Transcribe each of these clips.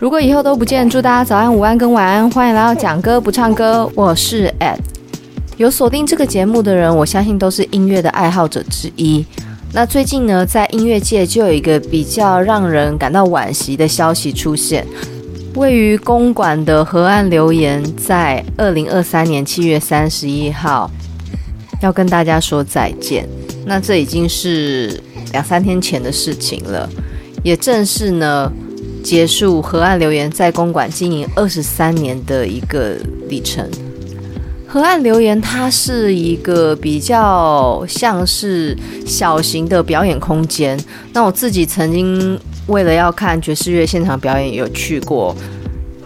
如果以后都不见，祝大家早安、午安跟晚安。欢迎来到讲歌不唱歌，我是 Ed。有锁定这个节目的人，我相信都是音乐的爱好者之一。那最近呢，在音乐界就有一个比较让人感到惋惜的消息出现：位于公馆的河岸留言，在二零二三年七月三十一号要跟大家说再见。那这已经是两三天前的事情了，也正是呢。结束河岸留言在公馆经营二十三年的一个历程。河岸留言它是一个比较像是小型的表演空间。那我自己曾经为了要看爵士乐现场表演，有去过。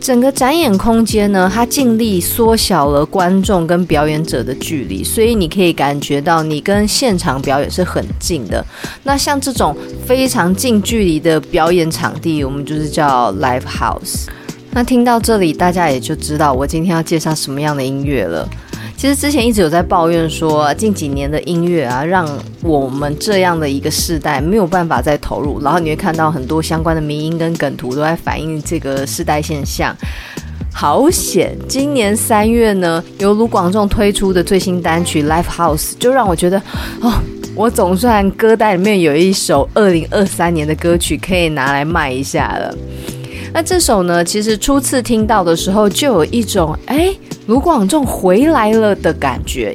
整个展演空间呢，它尽力缩小了观众跟表演者的距离，所以你可以感觉到你跟现场表演是很近的。那像这种非常近距离的表演场地，我们就是叫 live house。那听到这里，大家也就知道我今天要介绍什么样的音乐了。其实之前一直有在抱怨说，近几年的音乐啊，让我们这样的一个世代没有办法再投入。然后你会看到很多相关的迷因跟梗图都在反映这个世代现象。好险，今年三月呢，由卢广仲推出的最新单曲《Live House》，就让我觉得，哦，我总算歌单里面有一首二零二三年的歌曲可以拿来卖一下了。那这首呢，其实初次听到的时候，就有一种哎，卢广仲回来了的感觉。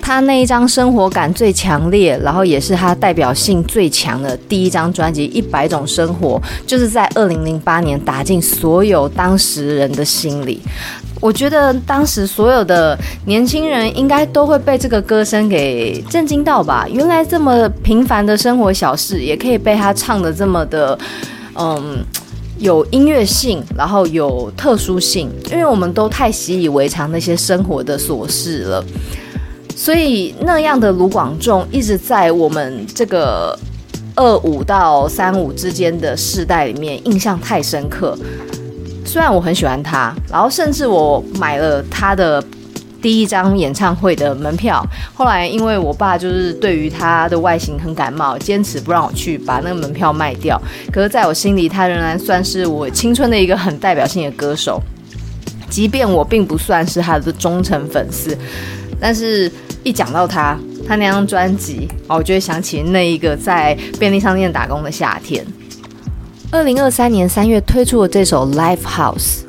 他那一张生活感最强烈，然后也是他代表性最强的第一张专辑《一百种生活》，就是在二零零八年打进所有当时人的心里。我觉得当时所有的年轻人应该都会被这个歌声给震惊到吧？原来这么平凡的生活小事，也可以被他唱得这么的，嗯。有音乐性，然后有特殊性，因为我们都太习以为常那些生活的琐事了，所以那样的卢广仲一直在我们这个二五到三五之间的世代里面印象太深刻。虽然我很喜欢他，然后甚至我买了他的。第一张演唱会的门票，后来因为我爸就是对于他的外形很感冒，坚持不让我去，把那个门票卖掉。可是在我心里，他仍然算是我青春的一个很代表性的歌手，即便我并不算是他的忠诚粉丝，但是一讲到他，他那张专辑，哦我就会想起那一个在便利商店打工的夏天。二零二三年三月推出的这首《Live House》。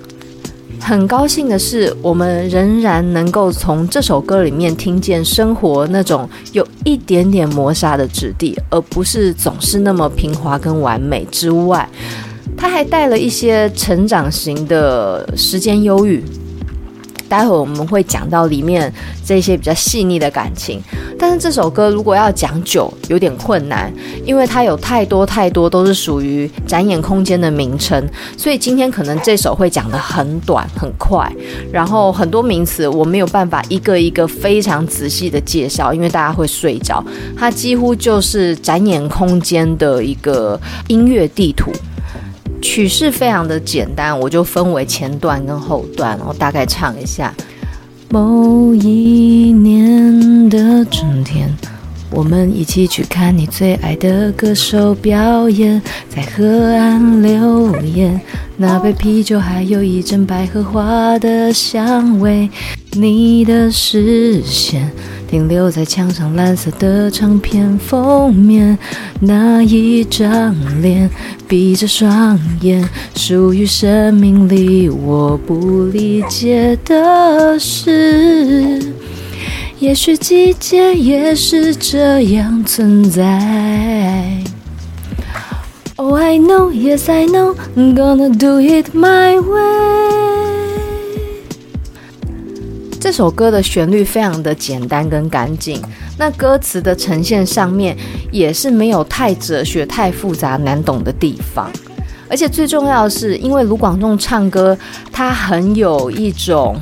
很高兴的是，我们仍然能够从这首歌里面听见生活那种有一点点磨砂的质地，而不是总是那么平滑跟完美之外，它还带了一些成长型的时间忧郁。待会我们会讲到里面这些比较细腻的感情，但是这首歌如果要讲久有点困难，因为它有太多太多都是属于展演空间的名称，所以今天可能这首会讲得很短很快，然后很多名词我没有办法一个一个非常仔细的介绍，因为大家会睡着。它几乎就是展演空间的一个音乐地图。曲式非常的简单，我就分为前段跟后段，我大概唱一下。某一年的春天，我们一起去看你最爱的歌手表演，在河岸留言，那杯啤酒还有一阵百合花的香味，你的视线。停留在墙上蓝色的唱片封面，那一张脸，闭着双眼，属于生命里我不理解的事。也许季节也是这样存在。Oh, I know, yes, I know, I'm gonna do it my way. 这首歌的旋律非常的简单跟干净，那歌词的呈现上面也是没有太哲学、太复杂、难懂的地方。而且最重要的是，因为卢广仲唱歌，他很有一种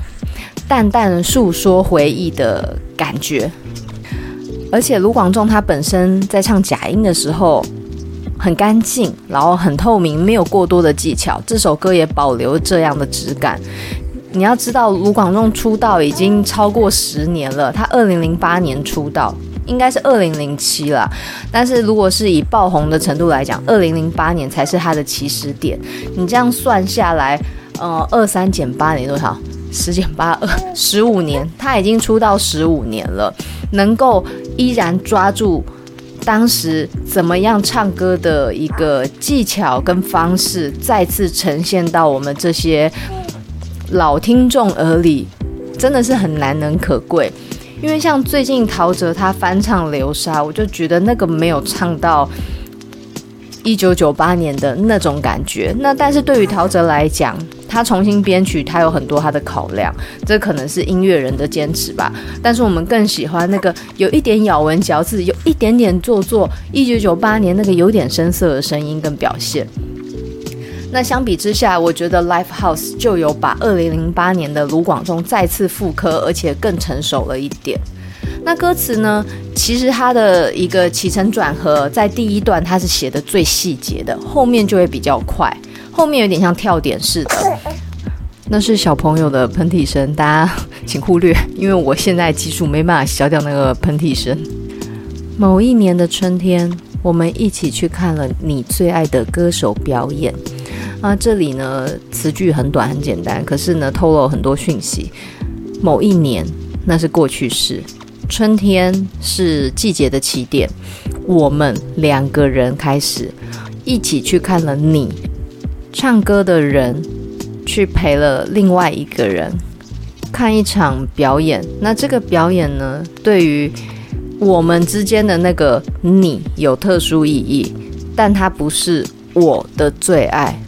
淡淡诉说回忆的感觉。而且卢广仲他本身在唱假音的时候很干净，然后很透明，没有过多的技巧。这首歌也保留这样的质感。你要知道，卢广仲出道已经超过十年了。他二零零八年出道，应该是二零零七了。但是如果是以爆红的程度来讲，二零零八年才是他的起始点。你这样算下来，呃，二三减八年多少？十减八二，十五年。他已经出道十五年了，能够依然抓住当时怎么样唱歌的一个技巧跟方式，再次呈现到我们这些老听众耳里。真的是很难能可贵，因为像最近陶喆他翻唱《流沙》，我就觉得那个没有唱到一九九八年的那种感觉。那但是对于陶喆来讲，他重新编曲，他有很多他的考量，这可能是音乐人的坚持吧。但是我们更喜欢那个有一点咬文嚼字，有一点点做作，一九九八年那个有点生涩的声音跟表现。那相比之下，我觉得 Life House 就有把二零零八年的卢广仲再次复刻，而且更成熟了一点。那歌词呢，其实它的一个起承转合，在第一段它是写的最细节的，后面就会比较快，后面有点像跳点似的。那是小朋友的喷嚏声，大家请忽略，因为我现在技术没办法消掉那个喷嚏声。某一年的春天，我们一起去看了你最爱的歌手表演。那这里呢，词句很短很简单，可是呢，透露很多讯息。某一年，那是过去式，春天是季节的起点。我们两个人开始一起去看了你唱歌的人，去陪了另外一个人看一场表演。那这个表演呢，对于我们之间的那个你有特殊意义，但它不是我的最爱。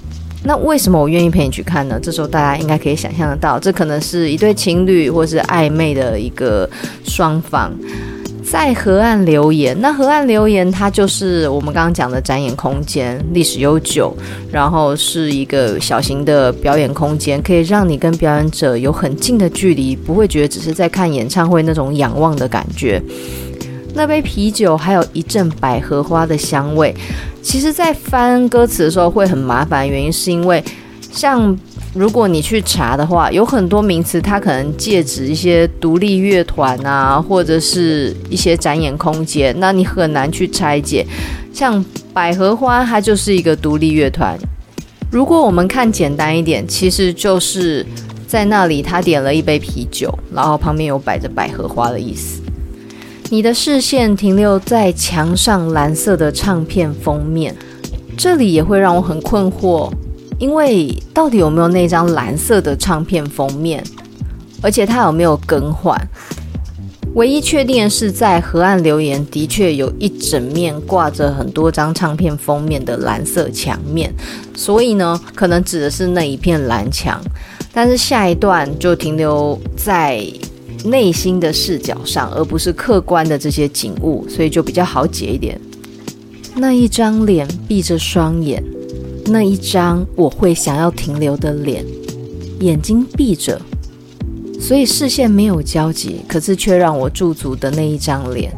那为什么我愿意陪你去看呢？这时候大家应该可以想象得到，这可能是一对情侣或是暧昧的一个双方在河岸留言。那河岸留言，它就是我们刚刚讲的展演空间，历史悠久，然后是一个小型的表演空间，可以让你跟表演者有很近的距离，不会觉得只是在看演唱会那种仰望的感觉。那杯啤酒还有一阵百合花的香味。其实，在翻歌词的时候会很麻烦，原因是因为，像如果你去查的话，有很多名词它可能借指一些独立乐团啊，或者是一些展演空间，那你很难去拆解。像百合花，它就是一个独立乐团。如果我们看简单一点，其实就是在那里他点了一杯啤酒，然后旁边有摆着百合花的意思。你的视线停留在墙上蓝色的唱片封面，这里也会让我很困惑，因为到底有没有那张蓝色的唱片封面，而且它有没有更换？唯一确定的是，在河岸留言的确有一整面挂着很多张唱片封面的蓝色墙面，所以呢，可能指的是那一片蓝墙。但是下一段就停留在。内心的视角上，而不是客观的这些景物，所以就比较好解一点。那一张脸闭着双眼，那一张我会想要停留的脸，眼睛闭着，所以视线没有交集，可是却让我驻足的那一张脸，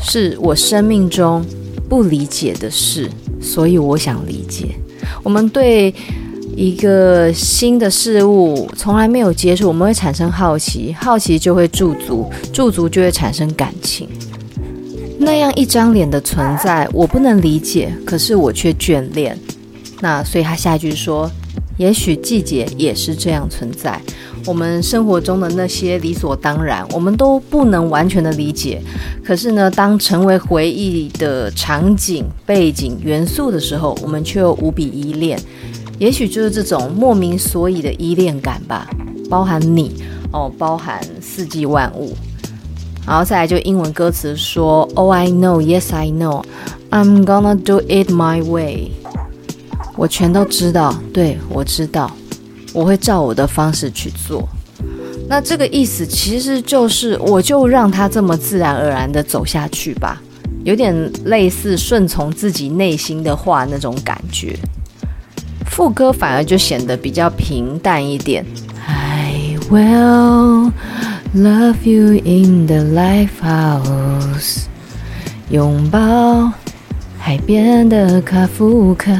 是我生命中不理解的事，所以我想理解。我们对。一个新的事物从来没有接触，我们会产生好奇，好奇就会驻足，驻足就会产生感情。那样一张脸的存在，我不能理解，可是我却眷恋。那所以他下一句说：“也许季节也是这样存在。我们生活中的那些理所当然，我们都不能完全的理解。可是呢，当成为回忆的场景、背景、元素的时候，我们却又无比依恋。”也许就是这种莫名所以的依恋感吧，包含你哦，包含四季万物，然后再来就英文歌词说，Oh I know, yes I know, I'm gonna do it my way。我全都知道，对，我知道，我会照我的方式去做。那这个意思其实就是，我就让它这么自然而然的走下去吧，有点类似顺从自己内心的话那种感觉。副歌反而就显得比较平淡一点。I will love you in the Lifehouse，拥抱海边的卡夫卡。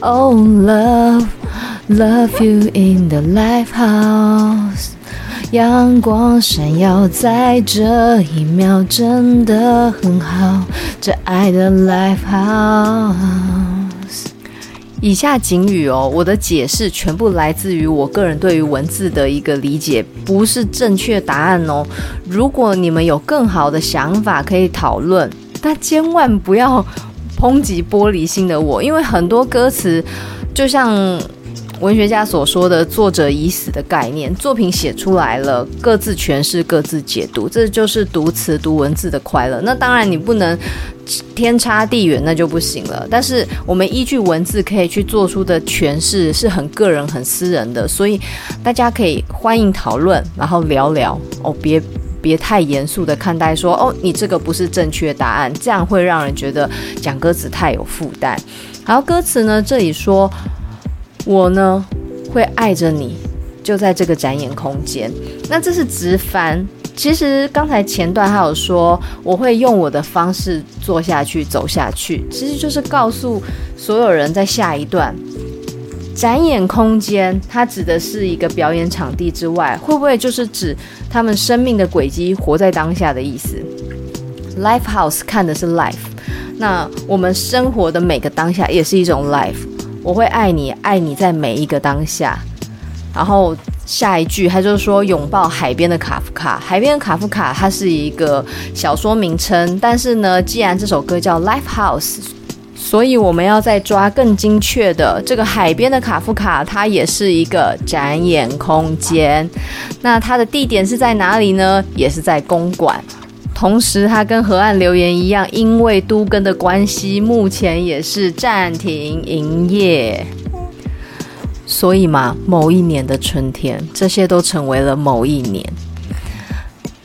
Oh love，love you in the Lifehouse，阳光闪耀在这一秒，真的很好。这爱的 lifehouse。以下警语哦，我的解释全部来自于我个人对于文字的一个理解，不是正确答案哦。如果你们有更好的想法可以讨论，但千万不要抨击玻璃心的我，因为很多歌词就像。文学家所说的“作者已死”的概念，作品写出来了，各自诠释、各自解读，这就是读词、读文字的快乐。那当然，你不能天差地远，那就不行了。但是，我们依据文字可以去做出的诠释是很个人、很私人的，所以大家可以欢迎讨论，然后聊聊哦，别别太严肃的看待说，哦，你这个不是正确答案，这样会让人觉得讲歌词太有负担。然后歌词呢，这里说。我呢，会爱着你，就在这个展演空间。那这是直翻。其实刚才前段还有说，我会用我的方式做下去，走下去。其实就是告诉所有人在下一段展演空间，它指的是一个表演场地之外，会不会就是指他们生命的轨迹，活在当下的意思？Live House 看的是 life，那我们生活的每个当下也是一种 life。我会爱你，爱你在每一个当下。然后下一句，他就是说拥抱海边的卡夫卡。海边的卡夫卡，它是一个小说名称，但是呢，既然这首歌叫《Life House》，所以我们要再抓更精确的。这个海边的卡夫卡，它也是一个展演空间。那它的地点是在哪里呢？也是在公馆。同时，它跟河岸留言一样，因为都跟的关系，目前也是暂停营业。所以嘛，某一年的春天，这些都成为了某一年。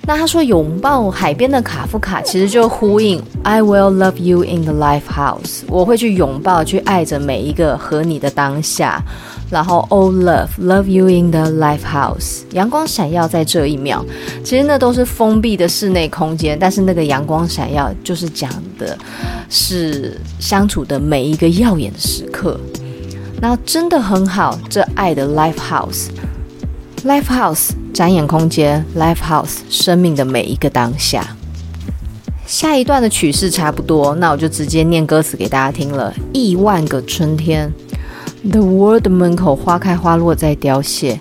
那他说拥抱海边的卡夫卡，其实就呼应 I will love you in the life house，我会去拥抱，去爱着每一个和你的当下。然后，Oh love, love you in the life house。阳光闪耀在这一秒，其实那都是封闭的室内空间，但是那个阳光闪耀就是讲的是相处的每一个耀眼的时刻。那真的很好，这爱的 life house，life house 展演空间，live house 生命的每一个当下。下一段的曲式差不多，那我就直接念歌词给大家听了。亿万个春天。The World 门口花开花落在凋谢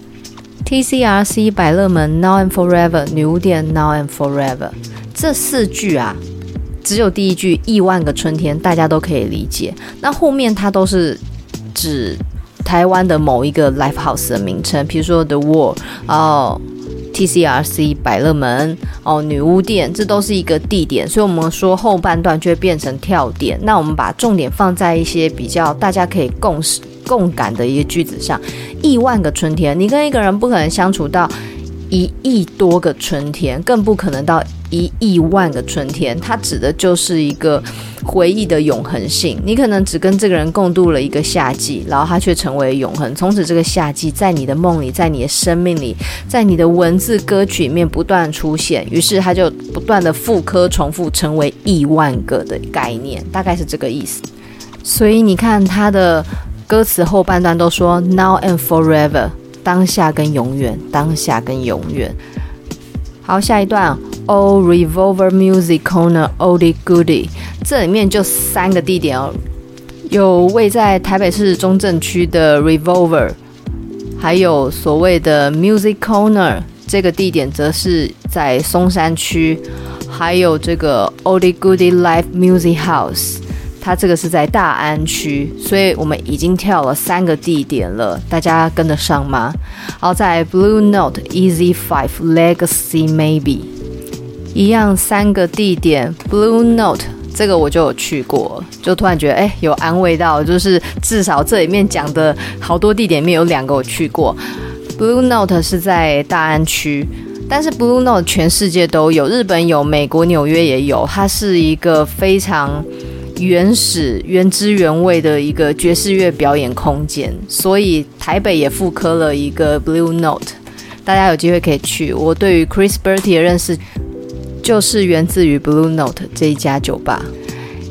，TCRC 百乐门 Now and Forever 女巫店 Now and Forever 这四句啊，只有第一句亿万个春天大家都可以理解，那后面它都是指台湾的某一个 Live House 的名称，比如说 The World 哦。TCRC 百乐门哦，女巫店，这都是一个地点，所以我们说后半段就会变成跳点。那我们把重点放在一些比较大家可以共识、共感的一个句子上。亿万个春天，你跟一个人不可能相处到一亿多个春天，更不可能到一亿万个春天。它指的就是一个。回忆的永恒性，你可能只跟这个人共度了一个夏季，然后他却成为永恒。从此，这个夏季在你的梦里，在你的生命里，在你的文字歌曲里面不断出现，于是他就不断的复刻重复，成为亿万个的概念，大概是这个意思。所以你看他的歌词后半段都说 “now and forever”，当下跟永远，当下跟永远。好，下一段。Oh Revolver Music Corner Oldie Goodie，这里面就三个地点哦，有位在台北市中正区的 Revolver，还有所谓的 Music Corner，这个地点则是在松山区，还有这个 Oldie Goodie Live Music House，它这个是在大安区，所以我们已经跳了三个地点了，大家跟得上吗？好，在 Blue Note Easy Five Legacy Maybe。一样三个地点，Blue Note 这个我就有去过，就突然觉得哎，有安慰到，就是至少这里面讲的好多地点里面有两个我去过。Blue Note 是在大安区，但是 Blue Note 全世界都有，日本有，美国纽约也有，它是一个非常原始、原汁原味的一个爵士乐表演空间，所以台北也复刻了一个 Blue Note，大家有机会可以去。我对于 Chris Bertie 的认识。就是源自于 Blue Note 这一家酒吧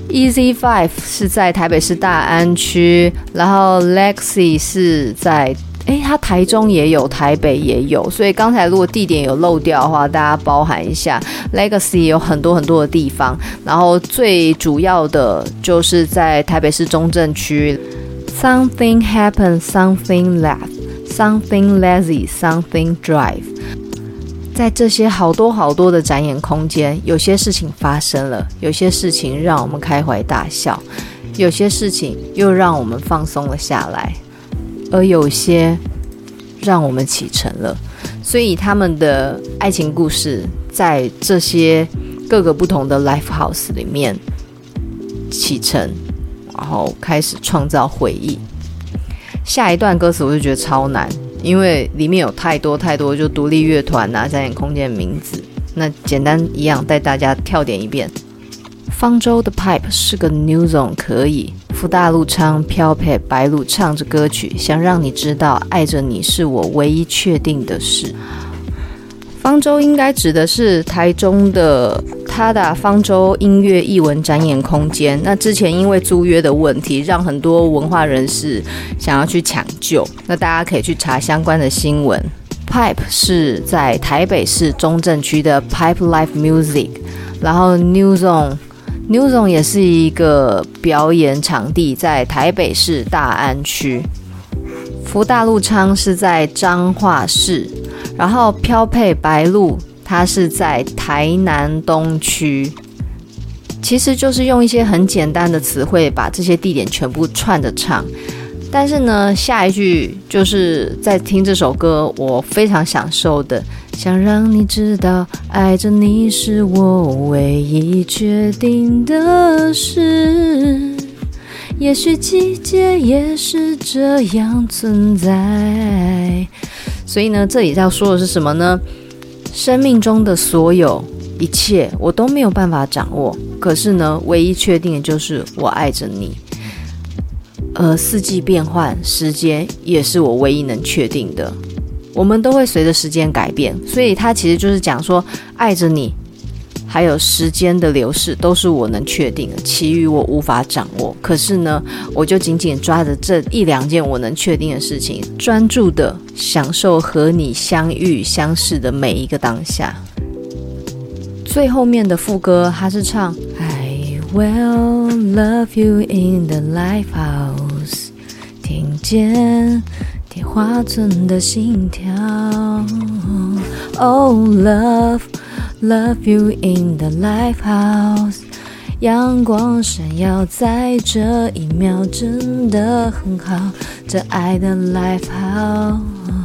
，Easy Five 是在台北市大安区，然后 Lexi 是在诶，它台中也有，台北也有，所以刚才如果地点有漏掉的话，大家包涵一下。Legacy 有很多很多的地方，然后最主要的就是在台北市中正区。Something happened, something left, something lazy, something drive。在这些好多好多的展演空间，有些事情发生了，有些事情让我们开怀大笑，有些事情又让我们放松了下来。而有些让我们启程了，所以他们的爱情故事在这些各个不同的 live house 里面启程，然后开始创造回忆。下一段歌词我就觉得超难，因为里面有太多太多就独立乐团啊、展演空间的名字。那简单一样带大家跳点一遍。方舟的 Pipe 是个 New Zone，可以。福大禄昌飘配白鹭唱着歌曲，想让你知道，爱着你是我唯一确定的事。方舟应该指的是台中的他的方舟音乐艺文展演空间。那之前因为租约的问题，让很多文化人士想要去抢救。那大家可以去查相关的新闻。Pipe 是在台北市中正区的 Pipe Live Music，然后 New Zone。New Zone 也是一个表演场地，在台北市大安区。福大路昌是在彰化市，然后飘配白鹭，它是在台南东区。其实就是用一些很简单的词汇，把这些地点全部串着唱。但是呢，下一句就是在听这首歌，我非常享受的，想让你知道，爱着你是我唯一确定的事。也许季节也是这样存在。所以呢，这里要说的是什么呢？生命中的所有一切，我都没有办法掌握。可是呢，唯一确定的就是我爱着你。呃，四季变换，时间也是我唯一能确定的。我们都会随着时间改变，所以它其实就是讲说，爱着你，还有时间的流逝都是我能确定的，其余我无法掌握。可是呢，我就紧紧抓着这一两件我能确定的事情，专注的享受和你相遇相识的每一个当下。最后面的副歌，他是唱：I。Will love you in the Lifehouse，听见铁花村的心跳。Oh love love you in the Lifehouse，阳光闪耀在这一秒，真的很好，这爱的 Lifehouse。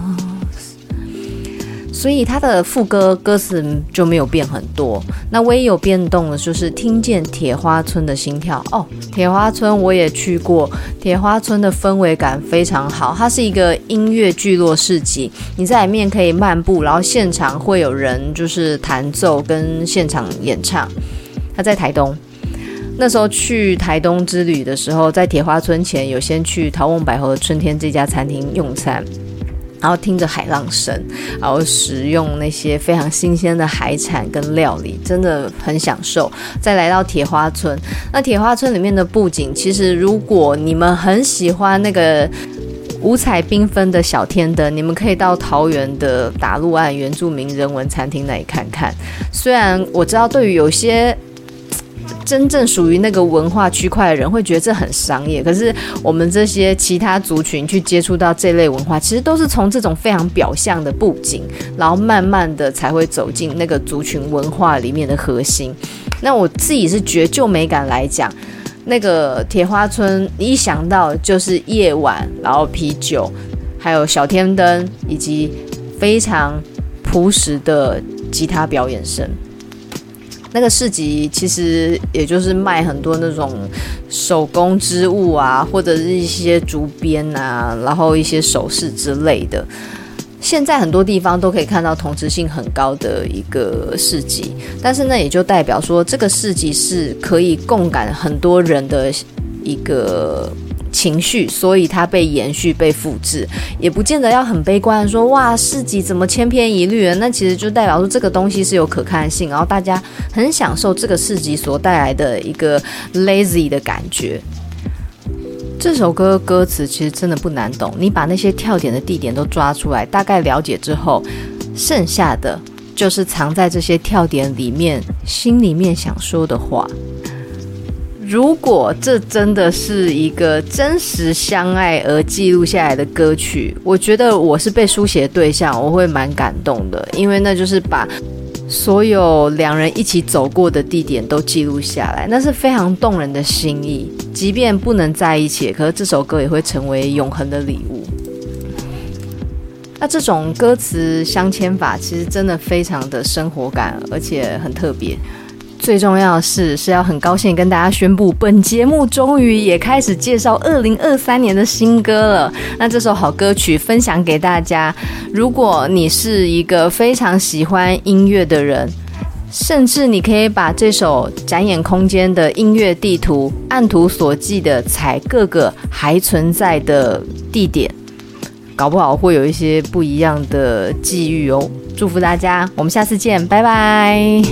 所以他的副歌歌词就没有变很多，那唯一有变动的就是听见铁花村的心跳哦。铁花村我也去过，铁花村的氛围感非常好，它是一个音乐聚落市集，你在里面可以漫步，然后现场会有人就是弹奏跟现场演唱。他在台东，那时候去台东之旅的时候，在铁花村前有先去陶瓮百合春天这家餐厅用餐。然后听着海浪声，然后食用那些非常新鲜的海产跟料理，真的很享受。再来到铁花村，那铁花村里面的布景，其实如果你们很喜欢那个五彩缤纷的小天灯，你们可以到桃园的打鹿岸原住民人文餐厅那里看看。虽然我知道，对于有些真正属于那个文化区块的人会觉得这很商业，可是我们这些其他族群去接触到这类文化，其实都是从这种非常表象的布景，然后慢慢的才会走进那个族群文化里面的核心。那我自己是觉得就美感来讲，那个铁花村一想到就是夜晚，然后啤酒，还有小天灯，以及非常朴实的吉他表演声。那个市集其实也就是卖很多那种手工织物啊，或者是一些竹编啊，然后一些首饰之类的。现在很多地方都可以看到同质性很高的一个市集，但是呢，也就代表说这个市集是可以共感很多人的一个。情绪，所以它被延续、被复制，也不见得要很悲观的说哇，市集怎么千篇一律啊？那其实就代表说这个东西是有可看性，然后大家很享受这个市集所带来的一个 lazy 的感觉。这首歌歌词其实真的不难懂，你把那些跳点的地点都抓出来，大概了解之后，剩下的就是藏在这些跳点里面，心里面想说的话。如果这真的是一个真实相爱而记录下来的歌曲，我觉得我是被书写对象，我会蛮感动的，因为那就是把。所有两人一起走过的地点都记录下来，那是非常动人的心意。即便不能在一起，可是这首歌也会成为永恒的礼物。那这种歌词镶嵌法，其实真的非常的生活感，而且很特别。最重要的是，是要很高兴跟大家宣布，本节目终于也开始介绍二零二三年的新歌了。那这首好歌曲分享给大家。如果你是一个非常喜欢音乐的人，甚至你可以把这首展演空间的音乐地图按图索骥的踩各个还存在的地点，搞不好会有一些不一样的际遇哦。祝福大家，我们下次见，拜拜。